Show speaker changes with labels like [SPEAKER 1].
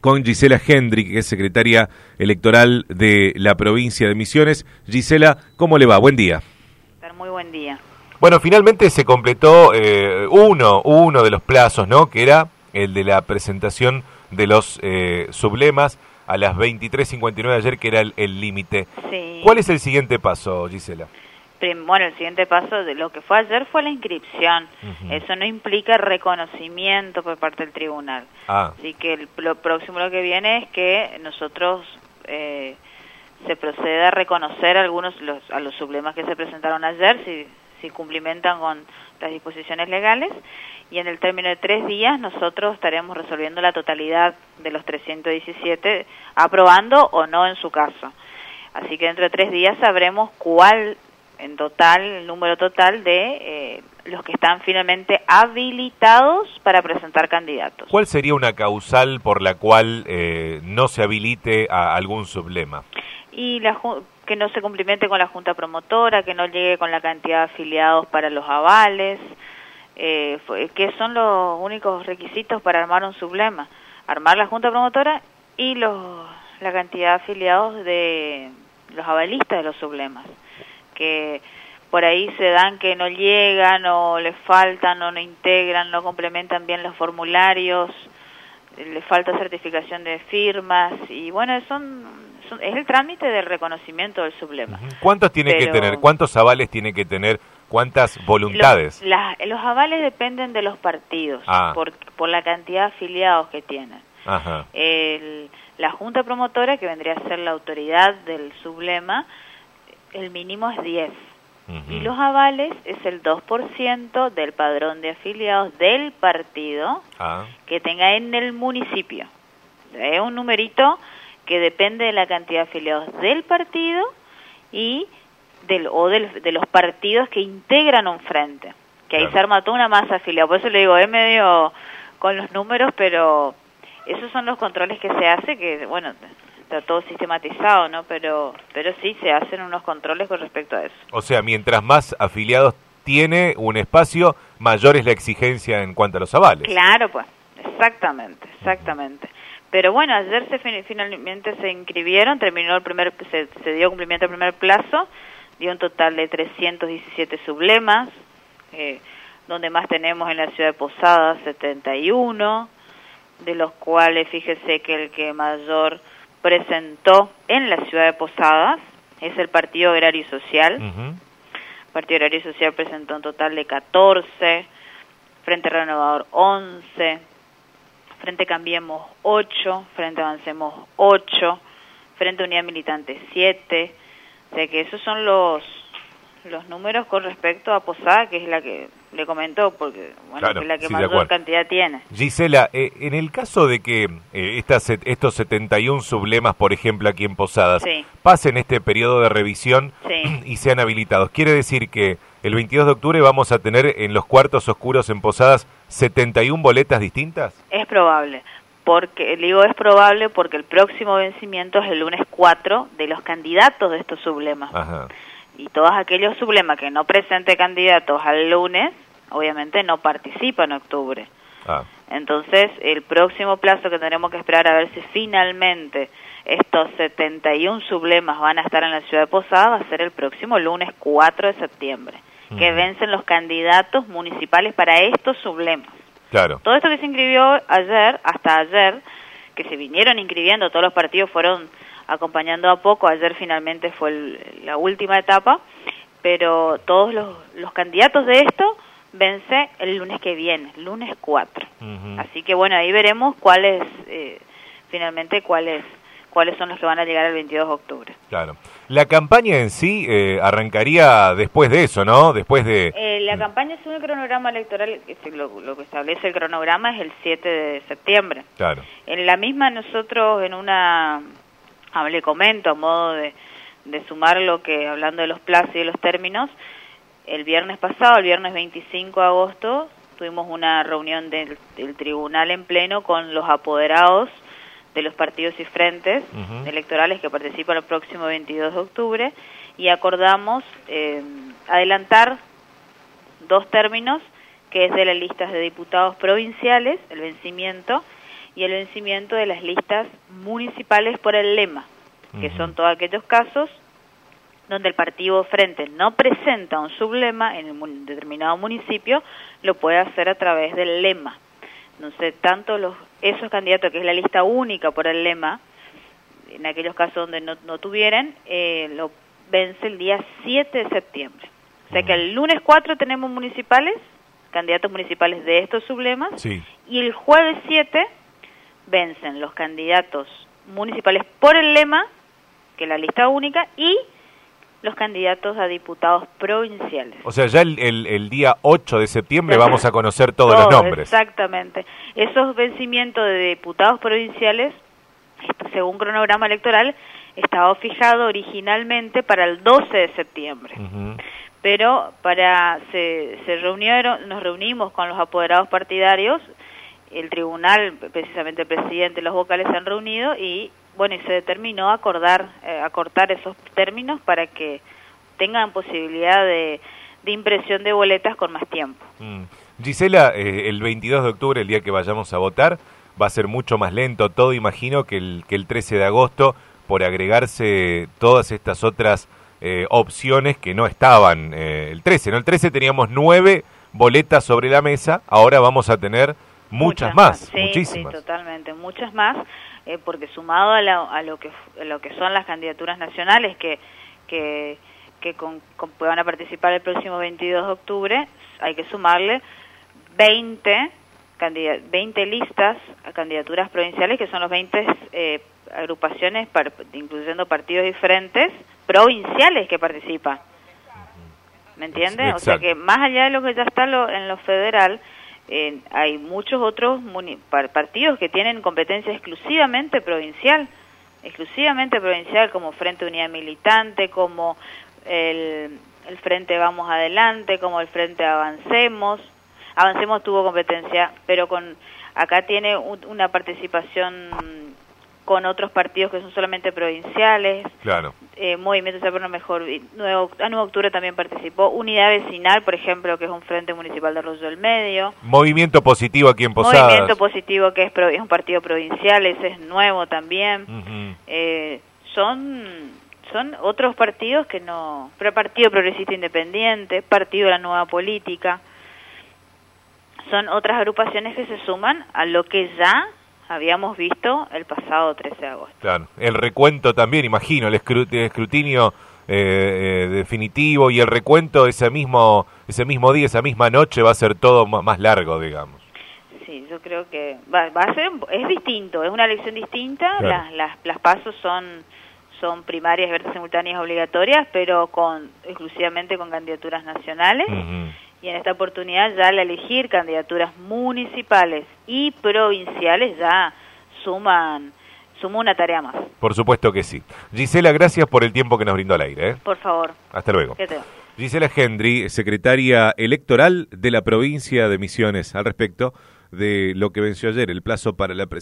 [SPEAKER 1] con Gisela Hendrick, que es secretaria electoral de la provincia de Misiones. Gisela, ¿cómo le va? Buen día.
[SPEAKER 2] Muy buen día.
[SPEAKER 1] Bueno, finalmente se completó eh, uno, uno de los plazos, ¿no? Que era el de la presentación de los eh, sublemas a las 23.59 de ayer, que era el límite. Sí. ¿Cuál es el siguiente paso, Gisela?
[SPEAKER 2] Bueno, el siguiente paso de lo que fue ayer fue la inscripción. Eso no implica reconocimiento por parte del tribunal. Ah. Así que lo próximo lo que viene es que nosotros eh, se proceda a reconocer algunos los, a los sublemas que se presentaron ayer, si, si cumplimentan con las disposiciones legales. Y en el término de tres días nosotros estaremos resolviendo la totalidad de los 317, aprobando o no en su caso. Así que dentro de tres días sabremos cuál en total, el número total de eh, los que están finalmente habilitados para presentar candidatos.
[SPEAKER 1] ¿Cuál sería una causal por la cual eh, no se habilite a algún sublema?
[SPEAKER 2] Y la, que no se cumplimente con la junta promotora, que no llegue con la cantidad de afiliados para los avales, eh, que son los únicos requisitos para armar un sublema. Armar la junta promotora y los, la cantidad de afiliados de los avalistas de los sublemas que por ahí se dan que no llegan o les faltan o no integran, no complementan bien los formularios, le falta certificación de firmas y bueno, son, es el trámite del reconocimiento del sublema.
[SPEAKER 1] ¿Cuántos tiene que tener? ¿Cuántos avales tiene que tener? ¿Cuántas voluntades?
[SPEAKER 2] Los, los avales dependen de los partidos ah. por, por la cantidad de afiliados que tienen. El, la Junta Promotora, que vendría a ser la autoridad del sublema, el mínimo es 10. Y los avales es el 2% del padrón de afiliados del partido ah. que tenga en el municipio. Es un numerito que depende de la cantidad de afiliados del partido y del, o del, de los partidos que integran un frente. Que ahí se arma toda una masa afiliada. Por eso le digo, es medio con los números, pero esos son los controles que se hace, que bueno, está todo sistematizado, ¿no? Pero, pero sí se hacen unos controles con respecto a eso.
[SPEAKER 1] O sea, mientras más afiliados tiene un espacio, mayor es la exigencia en cuanto a los avales.
[SPEAKER 2] Claro, pues, exactamente, exactamente. Pero bueno, ayer se finalmente se inscribieron, terminó el primer, se, se dio cumplimiento al primer plazo, dio un total de 317 sublemas, eh, donde más tenemos en la ciudad de Posadas 71, de los cuales fíjese que el que mayor presentó en la ciudad de Posadas, es el Partido Agrario Social. El Partido Agrario Social presentó un total de 14, Frente Renovador 11, Frente Cambiemos 8, Frente Avancemos 8, Frente Unidad Militante 7. O sea que esos son los los números con respecto a Posada, que es la que le comentó, porque bueno, es la que mayor cantidad tiene.
[SPEAKER 1] Gisela, eh, en el caso de que eh, estas, estos 71 sublemas, por ejemplo, aquí en Posadas, pasen este periodo de revisión y sean habilitados, ¿quiere decir que el 22 de octubre vamos a tener en los cuartos oscuros en Posadas 71 boletas distintas?
[SPEAKER 2] Es probable. Porque, digo es probable porque el próximo vencimiento es el lunes 4 de los candidatos de estos sublemas. Ajá y todos aquellos sublemas que no presente candidatos al lunes, obviamente no participan en octubre. Ah. Entonces, el próximo plazo que tendremos que esperar a ver si finalmente estos 71 sublemas van a estar en la ciudad de Posada va a ser el próximo lunes 4 de septiembre, que vencen los candidatos municipales para estos sublemas.
[SPEAKER 1] Claro.
[SPEAKER 2] Todo esto que se inscribió ayer, hasta ayer, que se vinieron inscribiendo, todos los partidos fueron acompañando a poco. Ayer finalmente fue la última etapa, pero todos los, los, candidatos de esto vence el lunes que viene, lunes 4. Así que bueno, ahí veremos cuáles, eh, finalmente cuáles cuáles son los que van a llegar el 22 de octubre.
[SPEAKER 1] Claro. La campaña en sí eh, arrancaría después de eso, ¿no? Después de...
[SPEAKER 2] Eh, la campaña es un cronograma electoral, lo, lo, que establece el cronograma es el 7 de septiembre.
[SPEAKER 1] Claro.
[SPEAKER 2] En la misma nosotros en una le comento a modo de, sumar lo que, hablando de los plazos y de los términos, el viernes pasado, el viernes 25 de agosto, tuvimos una reunión del, tribunal en pleno con los apoderados de los partidos y frentes electorales que participan el próximo 22 de octubre y acordamos eh, adelantar dos términos, que es de las listas de diputados provinciales, el vencimiento, y el vencimiento de las listas municipales por el lema, que son todos aquellos casos donde el partido frente no presenta un sublema en un determinado municipio, lo puede hacer a través del lema. Entonces, tanto los, esos candidatos, que es la lista única por el lema, en aquellos casos donde no, no tuvieran, eh, lo vence el día 7 de septiembre. O sea que el lunes 4 tenemos municipales, candidatos municipales de estos sublemas, y el jueves 7 vencen los candidatos municipales por el lema, que es la lista única, y los candidatos a diputados provinciales.
[SPEAKER 1] O sea, ya el, el, día 8 de septiembre vamos a conocer todos los nombres.
[SPEAKER 2] Exactamente. Esos vencimientos de diputados provinciales, según cronograma electoral, estaba fijado originalmente para el 12 de septiembre. Pero para se, se reunieron, nos reunimos con los apoderados partidarios, el tribunal, precisamente el presidente los vocales se han reunido y bueno, y se determinó acordar, eh, acortar esos términos para que tengan posibilidad de, impresión de boletas con más tiempo.
[SPEAKER 1] Mm. Gisela, eh, el 22 de octubre, el día que vayamos a votar, va a ser mucho más lento todo, imagino, que el, que el 13 de agosto, por agregarse todas estas otras eh, opciones que no estaban el 13. ¿no? El 13 teníamos nueve boletas sobre la mesa, ahora vamos a tener muchas, más, muchísimas.
[SPEAKER 2] Sí, totalmente, muchas más. Eh, porque sumado a, lo que lo que son las candidaturas nacionales que que, que con, van a participar el próximo 22 de octubre, hay que sumarle 20 20 listas a candidaturas provinciales, que son los 20 eh, agrupaciones, incluyendo partidos diferentes, provinciales que participan. ¿Me entiendes? O sea que más allá de lo que ya está en lo federal, hay muchos otros partidos que tienen competencia exclusivamente provincial, exclusivamente provincial, como Frente Unidad Militante, como el, el Frente Vamos Adelante, como el Frente Avancemos. Avancemos tuvo competencia, pero con acá tiene una participación con otros partidos que son solamente provinciales.
[SPEAKER 1] Claro.
[SPEAKER 2] Eh, Movimiento Ser Mejor, Nuevo, a 9 de octubre también participó. Unidad Vecinal, por ejemplo, que es un frente municipal de Arroyo del Medio.
[SPEAKER 1] Movimiento Positivo aquí en Posadas.
[SPEAKER 2] Movimiento Positivo, que es, es un partido provincial, ese es nuevo también. eh, son son otros partidos que no... Pero Partido Progresista Independiente, Partido de la Nueva Política. Son otras agrupaciones que se suman a lo que ya habíamos visto el pasado 13 de agosto.
[SPEAKER 1] Claro, el recuento también, imagino, el escrutinio eh, eh, definitivo y el recuento ese mismo, ese mismo día, esa misma noche va a ser todo más largo, digamos.
[SPEAKER 2] Sí, yo creo que va, a ser, es distinto, es una elección distinta, las, las, las pasos son son primarias, abiertas, simultáneas, obligatorias, pero con exclusivamente con candidaturas nacionales y en esta oportunidad ya al elegir candidaturas municipales y provinciales ya suman suma una tarea más.
[SPEAKER 1] Por supuesto que sí. Gisela, gracias por el tiempo que nos brindó al aire. ¿eh?
[SPEAKER 2] Por favor.
[SPEAKER 1] Hasta luego. Gisela Gendry, secretaria electoral de la provincia de Misiones, al respecto de lo que venció ayer, el plazo para la presidencia.